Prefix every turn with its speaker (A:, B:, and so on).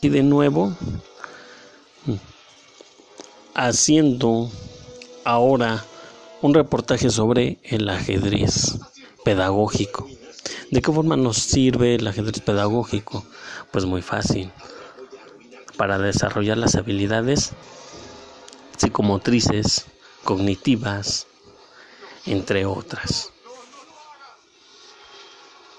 A: Y de nuevo, haciendo ahora un reportaje sobre el ajedrez pedagógico. ¿De qué forma nos sirve el ajedrez pedagógico? Pues muy fácil. Para desarrollar las habilidades psicomotrices, cognitivas, entre otras.